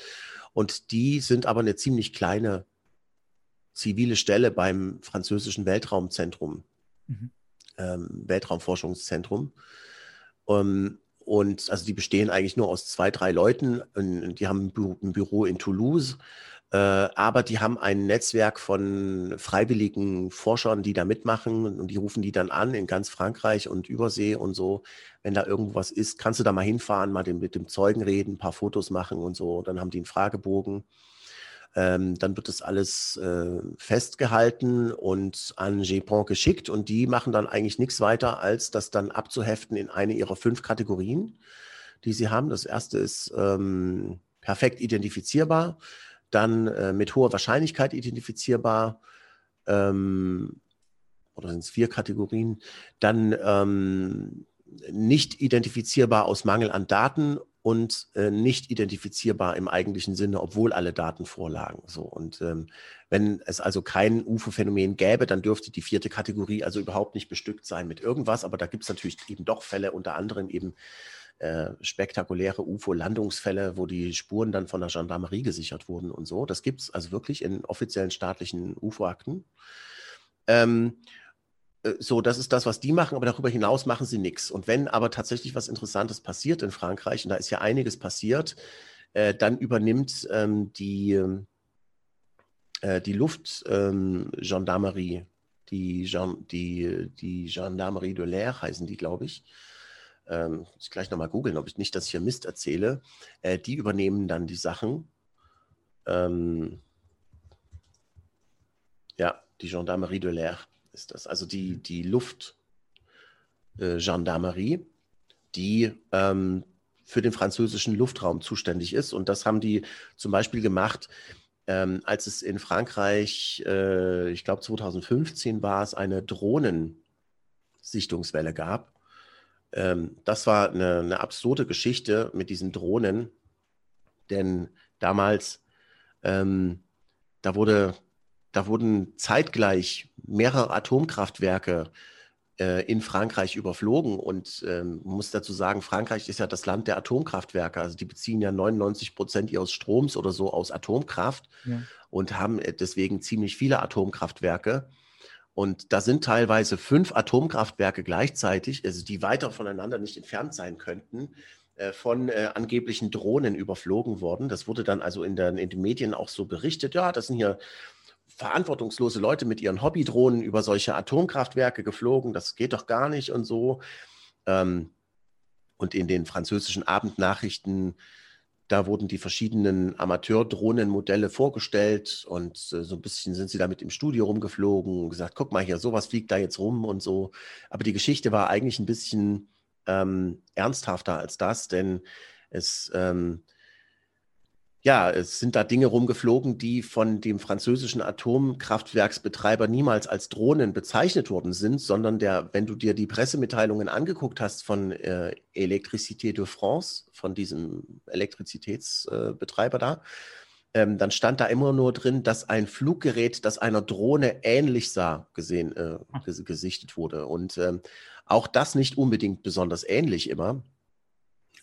Und die sind aber eine ziemlich kleine zivile Stelle beim französischen Weltraumzentrum. Mhm ähm, Weltraumforschungszentrum. Um, ähm, und also die bestehen eigentlich nur aus zwei, drei Leuten. Und die haben ein Büro in Toulouse, äh, aber die haben ein Netzwerk von freiwilligen Forschern, die da mitmachen und die rufen die dann an in ganz Frankreich und Übersee und so. Wenn da irgendwas ist, kannst du da mal hinfahren, mal mit dem Zeugen reden, ein paar Fotos machen und so. Dann haben die einen Fragebogen. Ähm, dann wird das alles äh, festgehalten und an GEPON geschickt und die machen dann eigentlich nichts weiter, als das dann abzuheften in eine ihrer fünf Kategorien. die sie haben. Das erste ist ähm, perfekt identifizierbar, dann äh, mit hoher Wahrscheinlichkeit identifizierbar, ähm, oder sind es vier Kategorien, dann ähm, nicht identifizierbar aus Mangel an Daten und äh, nicht identifizierbar im eigentlichen Sinne, obwohl alle Daten vorlagen. So und ähm, wenn es also kein UFO-Phänomen gäbe, dann dürfte die vierte Kategorie also überhaupt nicht bestückt sein mit irgendwas. Aber da gibt es natürlich eben doch Fälle, unter anderem eben äh, spektakuläre UFO-Landungsfälle, wo die Spuren dann von der Gendarmerie gesichert wurden und so. Das gibt es also wirklich in offiziellen staatlichen UFO-Akten. Ähm, äh, so, das ist das, was die machen, aber darüber hinaus machen sie nichts. Und wenn aber tatsächlich was Interessantes passiert in Frankreich, und da ist ja einiges passiert, äh, dann übernimmt ähm, die, äh, die Luftgendarmerie, ähm, die, die, die Gendarmerie de l'Air heißen die, glaube ich. Ähm, muss ich gleich nochmal googeln, ob ich nicht, dass ich hier Mist erzähle. Äh, die übernehmen dann die Sachen. Ähm, ja, die Gendarmerie de l'Air ist das. Also die, mhm. die Luftgendarmerie, äh, die ähm, für den französischen Luftraum zuständig ist. Und das haben die zum Beispiel gemacht, ähm, als es in Frankreich, äh, ich glaube 2015 war es, eine Drohnensichtungswelle gab. Ähm, das war eine, eine absurde Geschichte mit diesen Drohnen, denn damals, ähm, da wurde da wurden zeitgleich mehrere Atomkraftwerke äh, in Frankreich überflogen. Und ähm, man muss dazu sagen, Frankreich ist ja das Land der Atomkraftwerke. Also die beziehen ja 99 Prozent ihres Stroms oder so aus Atomkraft ja. und haben äh, deswegen ziemlich viele Atomkraftwerke. Und da sind teilweise fünf Atomkraftwerke gleichzeitig, also die weiter voneinander nicht entfernt sein könnten, äh, von äh, angeblichen Drohnen überflogen worden. Das wurde dann also in, der, in den Medien auch so berichtet. Ja, das sind hier verantwortungslose Leute mit ihren Hobbydrohnen über solche Atomkraftwerke geflogen, das geht doch gar nicht und so. Ähm, und in den französischen Abendnachrichten, da wurden die verschiedenen Amateurdrohnenmodelle vorgestellt und äh, so ein bisschen sind sie damit im Studio rumgeflogen und gesagt, guck mal hier, sowas fliegt da jetzt rum und so. Aber die Geschichte war eigentlich ein bisschen ähm, ernsthafter als das, denn es ähm, ja, es sind da Dinge rumgeflogen, die von dem französischen Atomkraftwerksbetreiber niemals als Drohnen bezeichnet worden sind, sondern der, wenn du dir die Pressemitteilungen angeguckt hast von äh, Electricité de France, von diesem Elektrizitätsbetreiber äh, da, ähm, dann stand da immer nur drin, dass ein Fluggerät, das einer Drohne ähnlich sah, gesehen, äh, gesichtet wurde. Und ähm, auch das nicht unbedingt besonders ähnlich immer.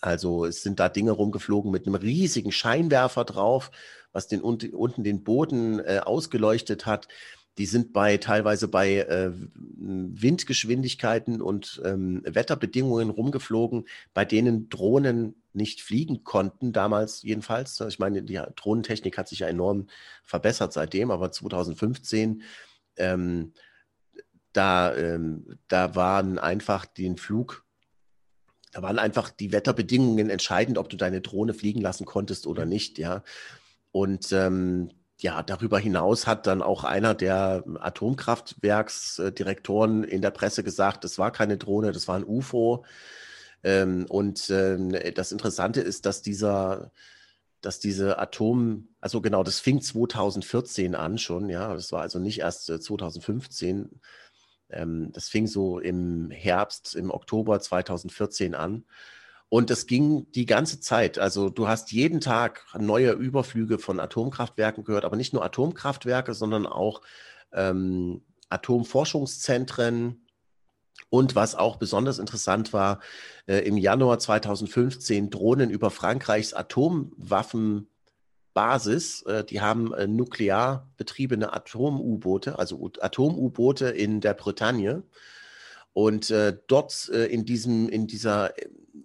Also es sind da Dinge rumgeflogen mit einem riesigen Scheinwerfer drauf, was den, unten den Boden äh, ausgeleuchtet hat. Die sind bei teilweise bei äh, Windgeschwindigkeiten und ähm, Wetterbedingungen rumgeflogen, bei denen Drohnen nicht fliegen konnten, damals jedenfalls. Ich meine, die Drohnentechnik hat sich ja enorm verbessert seitdem, aber 2015, ähm, da, ähm, da waren einfach den Flug da waren einfach die Wetterbedingungen entscheidend, ob du deine Drohne fliegen lassen konntest oder nicht, ja. Und ähm, ja, darüber hinaus hat dann auch einer der Atomkraftwerksdirektoren in der Presse gesagt, das war keine Drohne, das war ein UFO. Ähm, und ähm, das Interessante ist, dass dieser, dass diese Atom, also genau, das fing 2014 an schon, ja, das war also nicht erst 2015 äh, ähm, das fing so im Herbst, im Oktober 2014 an. Und das ging die ganze Zeit. Also du hast jeden Tag neue Überflüge von Atomkraftwerken gehört, aber nicht nur Atomkraftwerke, sondern auch ähm, Atomforschungszentren. Und was auch besonders interessant war, äh, im Januar 2015 Drohnen über Frankreichs Atomwaffen Basis. Äh, die haben äh, nuklear betriebene Atom-U-Boote, also Atom-U-Boote in der Bretagne. Und äh, dort in, diesem, in dieser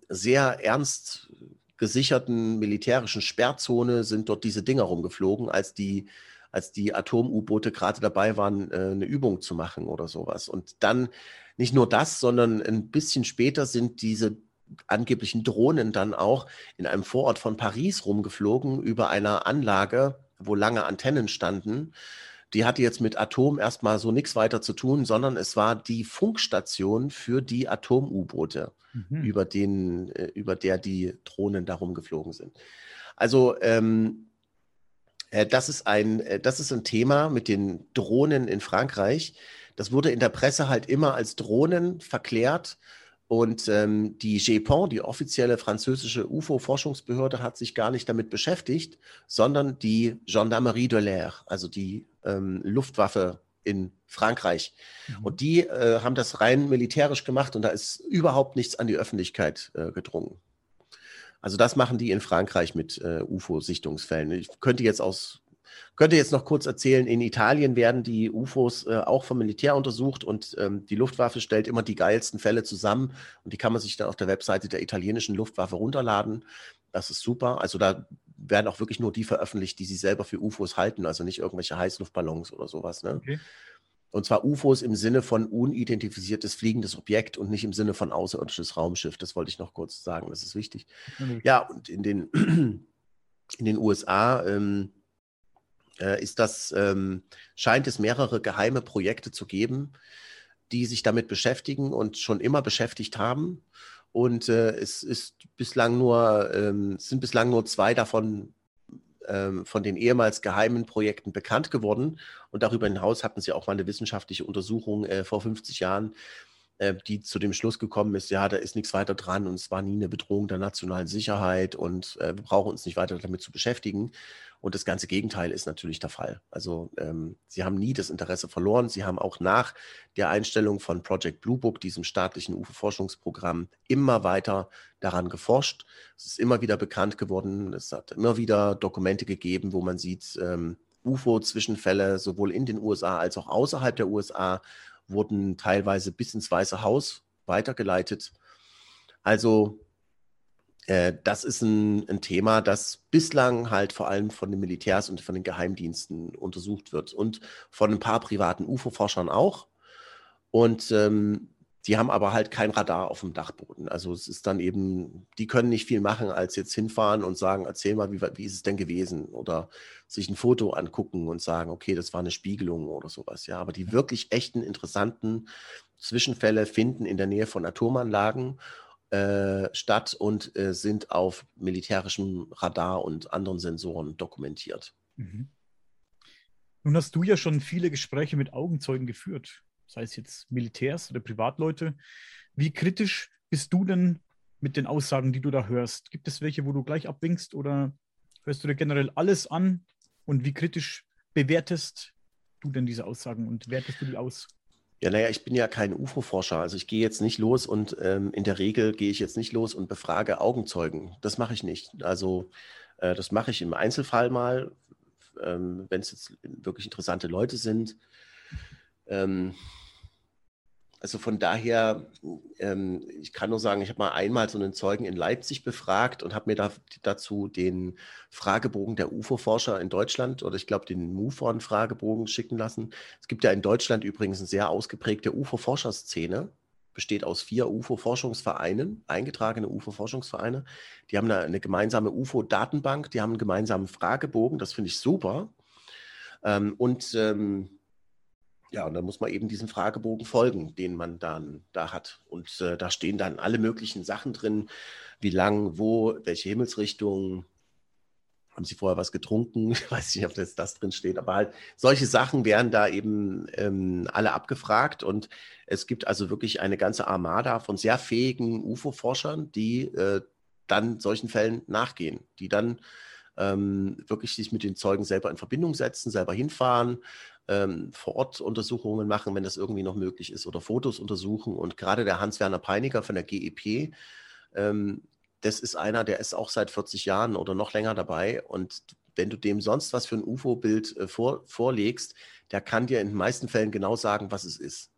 sehr ernst gesicherten militärischen Sperrzone sind dort diese Dinger rumgeflogen, als die, als die Atom-U-Boote gerade dabei waren, eine Übung zu machen oder sowas. Und dann nicht nur das, sondern ein bisschen später sind diese angeblichen Drohnen dann auch in einem Vorort von Paris rumgeflogen über einer Anlage, wo lange Antennen standen. die hatte jetzt mit Atom erstmal so nichts weiter zu tun, sondern es war die Funkstation für die Atom-U-Boote, mhm. über, äh, über der die Drohnen darum geflogen sind. Also ähm, äh, das, ist ein, äh, das ist ein Thema mit den Drohnen in Frankreich. Das wurde in der Presse halt immer als Drohnen verklärt. Und ähm, die GEPON, die offizielle französische UFO-Forschungsbehörde, hat sich gar nicht damit beschäftigt, sondern die Gendarmerie de l'Air, also die ähm, Luftwaffe in Frankreich. Mhm. Und die äh, haben das rein militärisch gemacht und da ist überhaupt nichts an die Öffentlichkeit äh, gedrungen. Also das machen die in Frankreich mit äh, UFO-Sichtungsfällen. Ich könnte jetzt aus könnte jetzt noch kurz erzählen, in Italien werden die UFOs äh, auch vom Militär untersucht und ähm, die Luftwaffe stellt immer die geilsten Fälle zusammen und die kann man sich dann auf der Webseite der italienischen Luftwaffe runterladen. Das ist super. Also da werden auch wirklich nur die veröffentlicht, die sie selber für UFOs halten, also nicht irgendwelche Heißluftballons oder sowas. Ne? Okay. Und zwar UFOs im Sinne von unidentifiziertes fliegendes Objekt und nicht im Sinne von außerirdisches Raumschiff. Das wollte ich noch kurz sagen, das ist wichtig. Mhm. Ja, und in den, in den USA ähm, äh, ist das, ähm, scheint es mehrere geheime Projekte zu geben, die sich damit beschäftigen und schon immer beschäftigt haben. Und äh, es ist bislang nur, ähm, sind bislang nur zwei davon ähm, von den ehemals geheimen Projekten bekannt geworden. Und darüber hinaus hatten sie auch mal eine wissenschaftliche Untersuchung äh, vor 50 Jahren, äh, die zu dem Schluss gekommen ist, ja, da ist nichts weiter dran und es war nie eine Bedrohung der nationalen Sicherheit und äh, wir brauchen uns nicht weiter damit zu beschäftigen. Und das ganze Gegenteil ist natürlich der Fall. Also ähm, sie haben nie das Interesse verloren. Sie haben auch nach der Einstellung von Project Blue Book, diesem staatlichen UFO-Forschungsprogramm, immer weiter daran geforscht. Es ist immer wieder bekannt geworden. Es hat immer wieder Dokumente gegeben, wo man sieht, ähm, UFO-Zwischenfälle sowohl in den USA als auch außerhalb der USA wurden teilweise bis ins Weiße Haus weitergeleitet. Also äh, das ist ein, ein, Thema, das bislang halt vor allem von den Militärs und von den Geheimdiensten untersucht wird und von ein paar privaten UFO-Forschern auch. Und ähm, die haben aber halt kein Radar auf dem Dachboden. Also es ist dann eben, die können nicht viel machen, als jetzt hinfahren und sagen, erzähl mal, wie, wie ist es denn gewesen? Oder sich ein Foto angucken und sagen, okay, das war eine Spiegelung oder sowas. Ja, aber die wirklich echten, interessanten Zwischenfälle finden in der Nähe von Atomanlagen äh, statt und äh, sind auf militärischem Radar und anderen Sensoren dokumentiert. Mhm. Nun hast du ja schon viele Gespräche mit Augenzeugen geführt, sei es jetzt Militärs oder Privatleute. Wie kritisch bist du denn mit den Aussagen, die du da hörst? Gibt es welche, wo du gleich abwinkst oder hörst du dir generell alles an? Und wie kritisch bewertest du denn diese Aussagen und wertest du die aus? Ja, naja, ich bin ja kein UFO-Forscher. Also ich gehe jetzt nicht los und ähm, in der Regel gehe ich jetzt nicht los und befrage Augenzeugen. Das mache ich nicht. Also äh, das mache ich im Einzelfall mal, ähm, wenn es jetzt wirklich interessante Leute sind. Ähm, also von daher, ähm, ich kann nur sagen, ich habe mal einmal so einen Zeugen in Leipzig befragt und habe mir da, dazu den Fragebogen der UFO-Forscher in Deutschland oder ich glaube den MUFON-Fragebogen schicken lassen. Es gibt ja in Deutschland übrigens eine sehr ausgeprägte UFO-Forscherszene, besteht aus vier UFO-Forschungsvereinen, eingetragene UFO-Forschungsvereine. Die haben eine, eine gemeinsame UFO-Datenbank, die haben einen gemeinsamen Fragebogen, das finde ich super. Ähm, und ähm, ja, und dann muss man eben diesem Fragebogen folgen, den man dann da hat. Und äh, da stehen dann alle möglichen Sachen drin, wie lang, wo, welche Himmelsrichtung, haben Sie vorher was getrunken? Ich weiß nicht, ob das, das drin steht, aber halt solche Sachen werden da eben ähm, alle abgefragt und es gibt also wirklich eine ganze Armada von sehr fähigen UFO-Forschern, die äh, dann solchen Fällen nachgehen, die dann ähm, wirklich sich mit den Zeugen selber in Verbindung setzen, selber hinfahren, ähm, vor Ort Untersuchungen machen, wenn das irgendwie noch möglich ist, oder Fotos untersuchen. Und gerade der Hans-Werner Peiniger von der GEP, ähm, das ist einer, der ist auch seit 40 Jahren oder noch länger dabei. Und wenn du dem sonst was für ein UFO-Bild äh, vor, vorlegst, der kann dir in den meisten Fällen genau sagen, was es ist.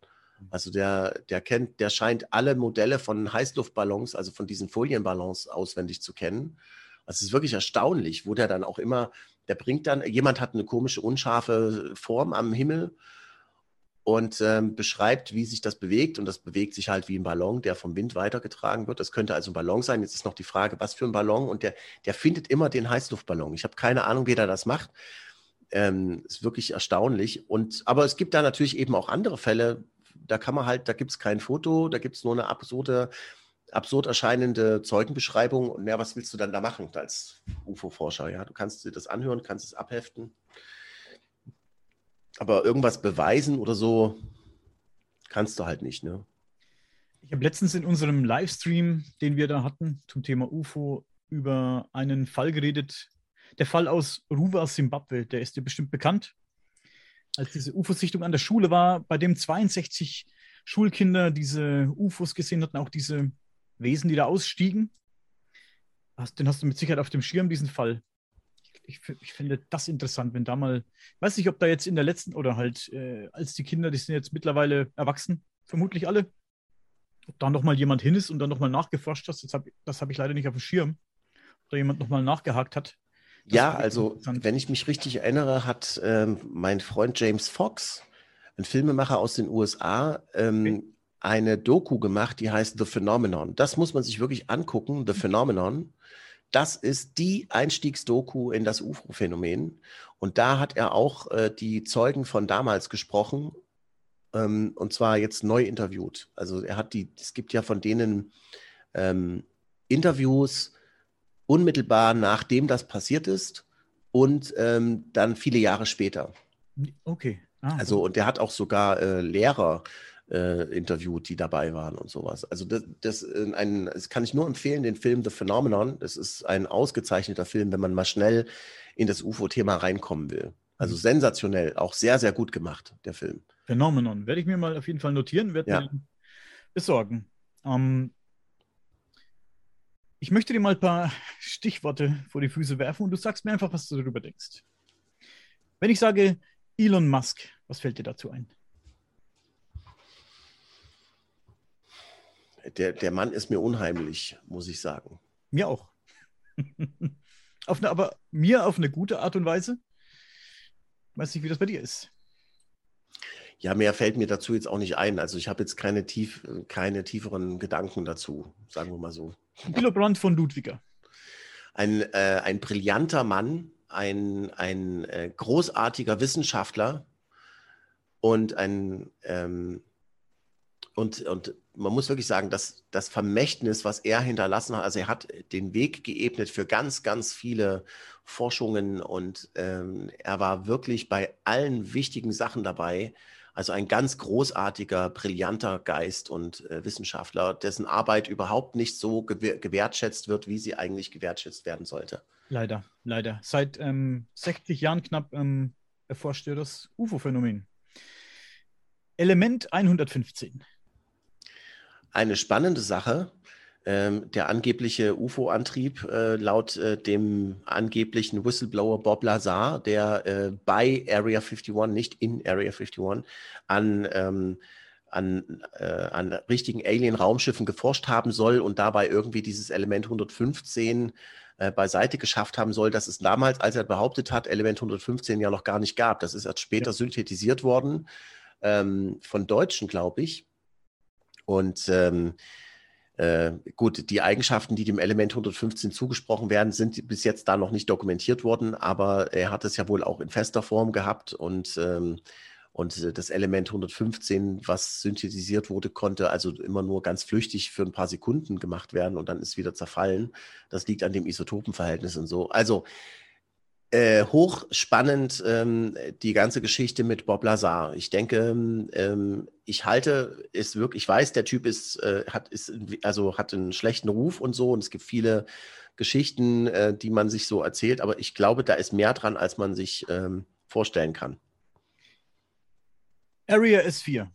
Also der, der kennt, der scheint alle Modelle von Heißluftballons, also von diesen Folienballons auswendig zu kennen. Also es ist wirklich erstaunlich, wo der dann auch immer der bringt dann, jemand hat eine komische, unscharfe Form am Himmel und ähm, beschreibt, wie sich das bewegt. Und das bewegt sich halt wie ein Ballon, der vom Wind weitergetragen wird. Das könnte also ein Ballon sein. Jetzt ist noch die Frage, was für ein Ballon. Und der, der findet immer den Heißluftballon. Ich habe keine Ahnung, wie der das macht. ähm, ist wirklich erstaunlich. Und, aber es gibt da natürlich eben auch andere Fälle, da kann man halt, da gibt es kein Foto, da gibt es nur eine absurde, absurd erscheinende Zeugenbeschreibung. Und ja, was willst du dann da machen als UFO-Forscher? Ja, du kannst dir das anhören, kannst es abheften. Aber irgendwas beweisen oder so kannst du halt nicht, ne? Ich habe letztens in unserem Livestream, den wir da hatten, zum Thema UFO, über einen Fall geredet. Der Fall aus Ruwa, Simbabwe, der ist dir bestimmt bekannt. Als diese UFO-Sichtung an der Schule war, bei dem 62 Schulkinder diese UFOs gesehen hatten, auch diese Wesen, die da ausstiegen. Den hast du mit Sicherheit auf dem Schirm, diesen Fall. Ich, ich finde das interessant, wenn da mal, ich weiß nicht, ob da jetzt in der letzten oder halt äh, als die Kinder, die sind jetzt mittlerweile erwachsen, vermutlich alle, ob da nochmal jemand hin ist und dann nochmal nachgeforscht hat, das habe hab ich leider nicht auf dem Schirm, ob da jemand nochmal nachgehakt hat. Das ja, also wenn ich mich richtig erinnere, hat ähm, mein Freund James Fox, ein Filmemacher aus den USA, ähm, okay. Eine Doku gemacht, die heißt The Phenomenon. Das muss man sich wirklich angucken, The Phenomenon. Das ist die Einstiegsdoku in das UFO-Phänomen. Und da hat er auch äh, die Zeugen von damals gesprochen ähm, und zwar jetzt neu interviewt. Also er hat die, es gibt ja von denen ähm, Interviews unmittelbar nachdem das passiert ist und ähm, dann viele Jahre später. Okay. Ah, also und der hat auch sogar äh, Lehrer äh, interviewt, die dabei waren und sowas. Also das, das, äh, ein, das kann ich nur empfehlen, den Film The Phenomenon. Das ist ein ausgezeichneter Film, wenn man mal schnell in das UFO-Thema reinkommen will. Also mhm. sensationell, auch sehr, sehr gut gemacht, der Film. Phenomenon. Werde ich mir mal auf jeden Fall notieren, werde ja. mir besorgen. Ähm, ich möchte dir mal ein paar Stichworte vor die Füße werfen und du sagst mir einfach, was du darüber denkst. Wenn ich sage Elon Musk, was fällt dir dazu ein? Der, der Mann ist mir unheimlich, muss ich sagen. Mir auch. auf eine, aber mir auf eine gute Art und Weise. Weiß nicht, wie das bei dir ist. Ja, mehr fällt mir dazu jetzt auch nicht ein. Also ich habe jetzt keine, tief, keine tieferen Gedanken dazu, sagen wir mal so. Brandt von Ludwiger. Ein, äh, ein brillanter Mann, ein, ein äh, großartiger Wissenschaftler und ein ähm, und, und man muss wirklich sagen, dass das Vermächtnis, was er hinterlassen hat, also er hat den Weg geebnet für ganz, ganz viele Forschungen und ähm, er war wirklich bei allen wichtigen Sachen dabei. Also ein ganz großartiger, brillanter Geist und äh, Wissenschaftler, dessen Arbeit überhaupt nicht so gew gewertschätzt wird, wie sie eigentlich gewertschätzt werden sollte. Leider, leider. Seit ähm, 60 Jahren knapp ähm, erforscht er das UFO-Phänomen. Element 115. Eine spannende Sache. Ähm, der angebliche UFO-Antrieb äh, laut äh, dem angeblichen Whistleblower Bob Lazar, der äh, bei Area 51, nicht in Area 51, an, ähm, an, äh, an richtigen Alien-Raumschiffen geforscht haben soll und dabei irgendwie dieses Element 115 äh, beiseite geschafft haben soll, dass es damals, als er behauptet hat, Element 115 ja noch gar nicht gab. Das ist erst später synthetisiert worden ähm, von Deutschen, glaube ich. Und ähm, äh, gut, die Eigenschaften, die dem Element 115 zugesprochen werden, sind bis jetzt da noch nicht dokumentiert worden, aber er hat es ja wohl auch in fester Form gehabt und, ähm, und das Element 115, was synthetisiert wurde, konnte also immer nur ganz flüchtig für ein paar Sekunden gemacht werden und dann ist wieder zerfallen. Das liegt an dem Isotopenverhältnis und so. Also äh, hochspannend ähm, die ganze Geschichte mit Bob Lazar. Ich denke, ähm, ich halte es wirklich, ich weiß, der Typ ist, äh, hat, ist, also hat einen schlechten Ruf und so, und es gibt viele Geschichten, äh, die man sich so erzählt, aber ich glaube, da ist mehr dran, als man sich ähm, vorstellen kann. Area S4.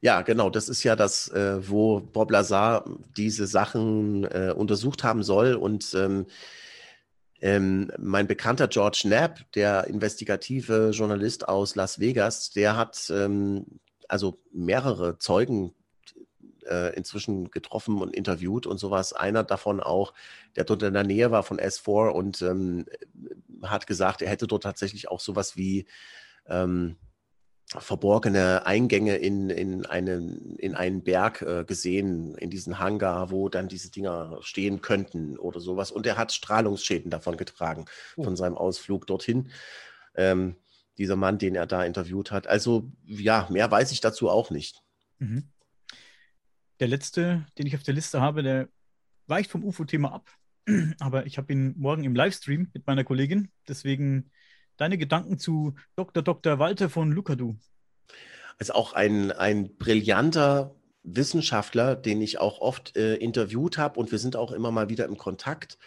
Ja, genau. Das ist ja das, äh, wo Bob Lazar diese Sachen äh, untersucht haben soll und ähm, mein bekannter George Knapp, der investigative Journalist aus Las Vegas, der hat ähm, also mehrere Zeugen äh, inzwischen getroffen und interviewt und sowas. Einer davon auch, der dort in der Nähe war von S4 und ähm, hat gesagt, er hätte dort tatsächlich auch sowas wie ähm, verborgene Eingänge in, in, einen, in einen Berg äh, gesehen, in diesen Hangar, wo dann diese Dinger stehen könnten oder sowas. Und er hat Strahlungsschäden davon getragen, oh. von seinem Ausflug dorthin. ähm, dieser Mann, den er da interviewt hat. Also ja, mehr weiß ich dazu auch nicht. Mhm. Der letzte, den ich auf der Liste habe, der weicht vom UFO-Thema ab, aber ich habe ihn morgen im Livestream mit meiner Kollegin. Deswegen deine Gedanken zu Dr. Dr. Walter von Lukadu. Also auch ein, ein brillanter Wissenschaftler, den ich auch oft äh, interviewt habe und wir sind auch immer mal wieder im Kontakt.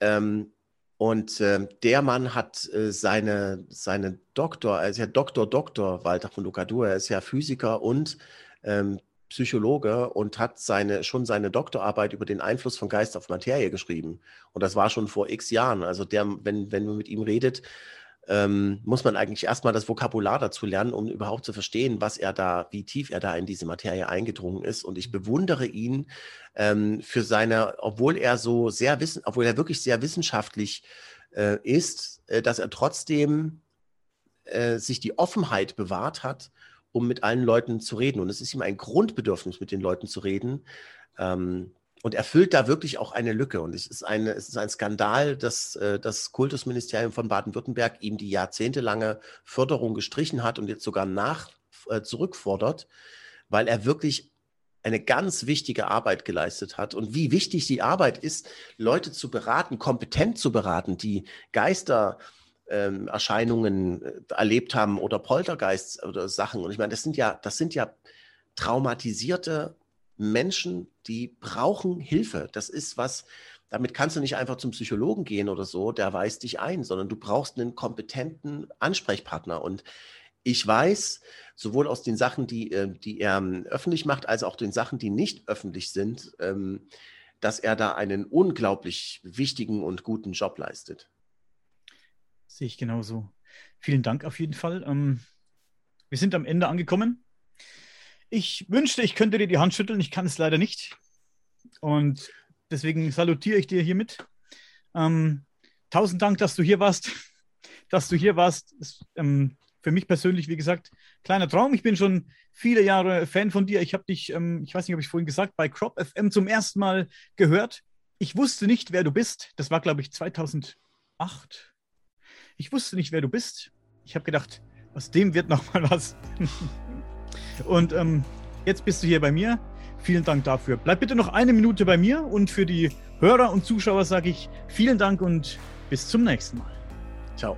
Ähm, und äh, der Mann hat äh, seine, seine Doktor, er ist ja Doktor, Doktor Walter von Lucadou, er ist ja Physiker und ähm, Psychologe und hat seine, schon seine Doktorarbeit über den Einfluss von Geist auf Materie geschrieben. Und das war schon vor x Jahren. Also der, wenn, wenn man mit ihm redet, ähm, muss man eigentlich erstmal das Vokabular dazu lernen, um überhaupt zu verstehen, was er da, wie tief er da in diese Materie eingedrungen ist. Und ich bewundere ihn ähm, für seine, obwohl er so sehr wissen, obwohl er wirklich sehr wissenschaftlich äh, ist, äh, dass er trotzdem äh, sich die Offenheit bewahrt hat, um mit allen Leuten zu reden. Und es ist ihm ein Grundbedürfnis, mit den Leuten zu reden. Ähm, und erfüllt da wirklich auch eine Lücke. Und es ist, eine, es ist ein Skandal, dass äh, das Kultusministerium von Baden-Württemberg ihm die jahrzehntelange Förderung gestrichen hat und jetzt sogar nach äh, zurückfordert, weil er wirklich eine ganz wichtige Arbeit geleistet hat. Und wie wichtig die Arbeit ist, Leute zu beraten, kompetent zu beraten, die Geistererscheinungen ähm, äh, erlebt haben oder Poltergeist oder Sachen. Und ich meine, das sind ja, das sind ja traumatisierte Menschen, die brauchen Hilfe. Das ist was, damit kannst du nicht einfach zum Psychologen gehen oder so, der weist dich ein, sondern du brauchst einen kompetenten Ansprechpartner. Und ich weiß, sowohl aus den Sachen, die, äh, die er ähm, öffentlich macht, als auch den Sachen, die nicht öffentlich sind, ähm, dass er da einen unglaublich wichtigen und guten Job leistet. Sehe ich genauso. Vielen Dank auf jeden Fall. Ähm, wir sind am Ende angekommen. Ich wünschte, ich könnte dir die Hand schütteln. Ich kann es leider nicht. Und deswegen salutiere ich dir hiermit. Ähm, tausend Dank, dass du hier warst. Dass du hier warst. Ist, ähm, für mich persönlich, wie gesagt, kleiner Traum. Ich bin schon viele Jahre Fan von dir. Ich habe dich, ähm, ich weiß nicht, ob ich vorhin gesagt, bei Crop FM zum ersten Mal gehört. Ich wusste nicht, wer du bist. Das war, glaube ich, 2008. Ich wusste nicht, wer du bist. Ich habe gedacht, aus dem wird noch mal was. Und ähm, jetzt bist du hier bei mir. Vielen Dank dafür. Bleib bitte noch eine Minute bei mir und für die Hörer und Zuschauer sage ich vielen Dank und bis zum nächsten Mal. Ciao.